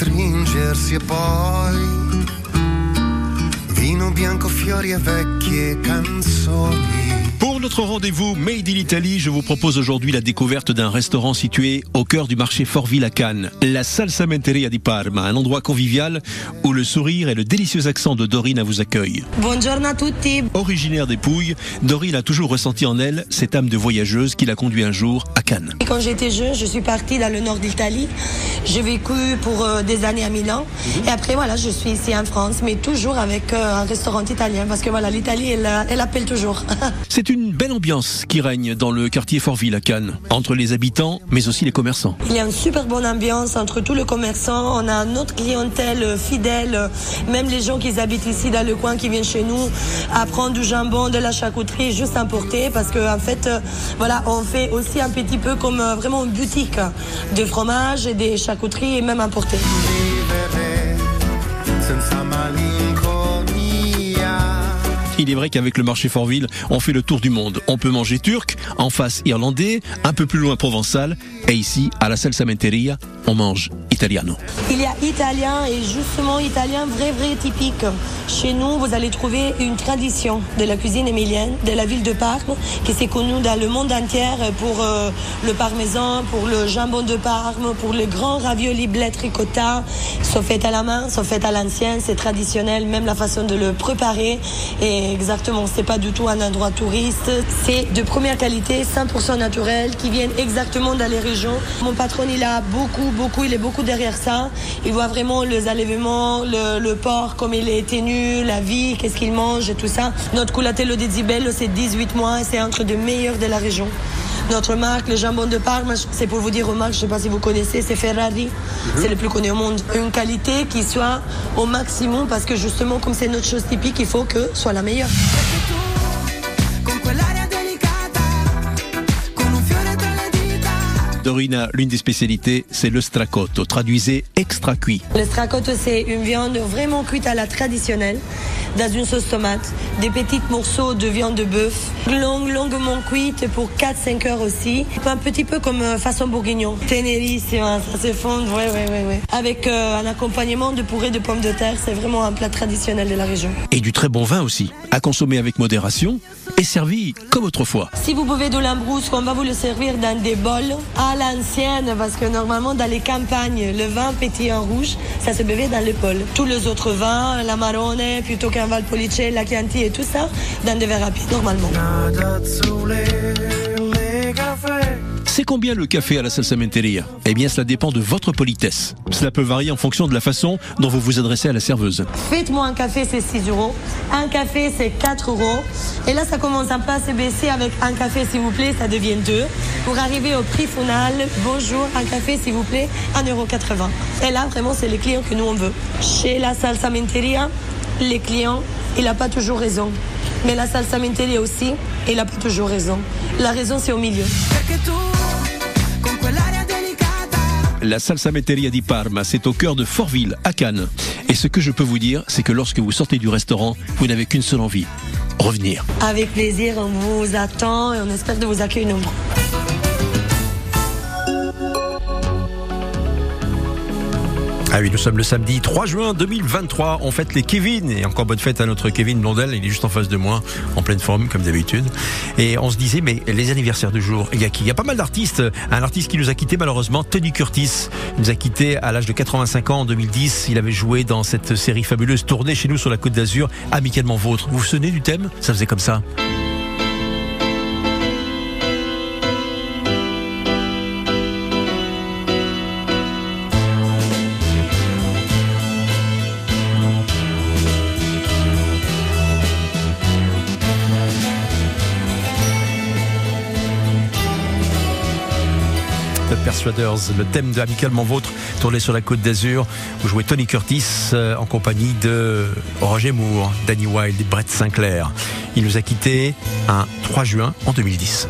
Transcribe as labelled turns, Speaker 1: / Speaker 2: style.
Speaker 1: stringersi e poi vino bianco, fiori e vecchie canzoni.
Speaker 2: Pour notre rendez-vous Made in Italy, je vous propose aujourd'hui la découverte d'un restaurant situé au cœur du marché Fortville à Cannes, la Salsamenteria di Parma, un endroit convivial où le sourire et le délicieux accent de Dorine vous accueillent.
Speaker 3: Buongiorno a tutti.
Speaker 2: Originaire des Pouilles, Dorine a toujours ressenti en elle cette âme de voyageuse qui l'a conduit un jour à Cannes.
Speaker 3: Quand j'étais jeune, je suis partie dans le nord d'Italie. J'ai vécu pour euh, des années à Milan. Et après, voilà, je suis ici en France, mais toujours avec euh, un restaurant italien. Parce que voilà, l'Italie, elle, euh, elle appelle toujours.
Speaker 2: C'est une belle ambiance qui règne dans le quartier Fortville à Cannes, entre les habitants, mais aussi les commerçants.
Speaker 3: Il y a une super bonne ambiance entre tous les commerçants. On a notre clientèle fidèle, même les gens qui habitent ici dans le coin, qui viennent chez nous à prendre du jambon, de la charcuterie juste importé, parce que en fait, voilà, on fait aussi un petit peu comme vraiment une boutique de fromage et des charcuteries et même
Speaker 1: malinconia.
Speaker 2: Il est vrai qu'avec le marché Fortville, on fait le tour du monde. On peut manger turc, en face irlandais, un peu plus loin provençal, et ici, à la Salsamenteria, on mange italiano.
Speaker 3: Il y a italien et justement italien vrai vrai typique. Chez nous, vous allez trouver une tradition de la cuisine émilienne de la ville de Parme qui s'est connue dans le monde entier pour euh, le parmesan, pour le jambon de Parme, pour les grands raviolis bled ricotta, sont faits à la main, sont faits à l'ancienne, c'est traditionnel, même la façon de le préparer. Et exactement, c'est pas du tout un endroit touriste, c'est de première qualité, 100% naturel, qui viennent exactement dans les régions. Mon patron, il a beaucoup, beaucoup, il est beaucoup derrière ça. Il voit vraiment les enlèvements, le, le porc, comme il est tenu, la vie, qu'est-ce qu'il mange et tout ça. Notre culatello di Zibello, c'est 18 mois et c'est entre les meilleurs de la région. Notre marque, le jambon de Parme, c'est pour vous dire aux marques, je ne sais pas si vous connaissez, c'est Ferrari. C'est le plus connu au monde. Une qualité qui soit au maximum parce que justement, comme c'est notre chose typique, il faut que soit la meilleure.
Speaker 2: Dorina, l'une des spécialités, c'est le stracotto, traduisez extra cuit.
Speaker 3: Le stracotto, c'est une viande vraiment cuite à la traditionnelle, dans une sauce tomate, des petits morceaux de viande de bœuf, long, longuement cuite pour 4-5 heures aussi, un petit peu comme euh, façon bourguignon. Ténérissima, ça se fond, ouais, ouais, ouais, ouais. Avec euh, un accompagnement de purée de pommes de terre, c'est vraiment un plat traditionnel de la région.
Speaker 2: Et du très bon vin aussi, à consommer avec modération et servi comme autrefois.
Speaker 3: Si vous buvez de l'ambrousque, on va vous le servir dans des bols à l'ancienne, parce que normalement dans les campagnes, le vin pétillant rouge, ça se buvait dans les bols. Tous les autres vins, la Marone, plutôt qu'un Valpolice, la Chianti et tout ça, dans des verres rapides normalement.
Speaker 2: C'est combien le café à la Salsamenteria Eh bien, cela dépend de votre politesse. Cela peut varier en fonction de la façon dont vous vous adressez à la serveuse.
Speaker 3: Faites-moi un café, c'est 6 euros. Un café, c'est 4 euros. Et là, ça commence un peu à se baisser avec un café, s'il vous plaît, ça devient 2. Pour arriver au prix final, bonjour, un café, s'il vous plaît, 1,80 euro. Et là, vraiment, c'est les clients que nous, on veut. Chez la Salsamenteria, les clients, il n'a pas toujours raison. Mais la Salsamenteria aussi, il n'a pas toujours raison. La raison, c'est au milieu.
Speaker 2: La Salsametteria di Parma, c'est au cœur de Fortville, à Cannes. Et ce que je peux vous dire, c'est que lorsque vous sortez du restaurant, vous n'avez qu'une seule envie. Revenir.
Speaker 3: Avec plaisir, on vous attend et on espère de vous accueillir nombreux.
Speaker 2: Ah oui, nous sommes le samedi 3 juin 2023. On fête les Kevin. Et encore bonne fête à notre Kevin Blondel. Il est juste en face de moi, en pleine forme, comme d'habitude. Et on se disait, mais les anniversaires du jour, il y a qui? Il y a pas mal d'artistes. Un artiste qui nous a quitté, malheureusement, Tony Curtis. Nous a quitté à l'âge de 85 ans en 2010. Il avait joué dans cette série fabuleuse tournée chez nous sur la Côte d'Azur, amicalement vôtre. Vous vous souvenez du thème? Ça faisait comme ça. Le thème de Amicalement Vôtre, tourné sur la côte d'Azur. Vous jouez Tony Curtis euh, en compagnie de Roger Moore, Danny Wilde et Brett Sinclair. Il nous a quittés un 3 juin en 2010.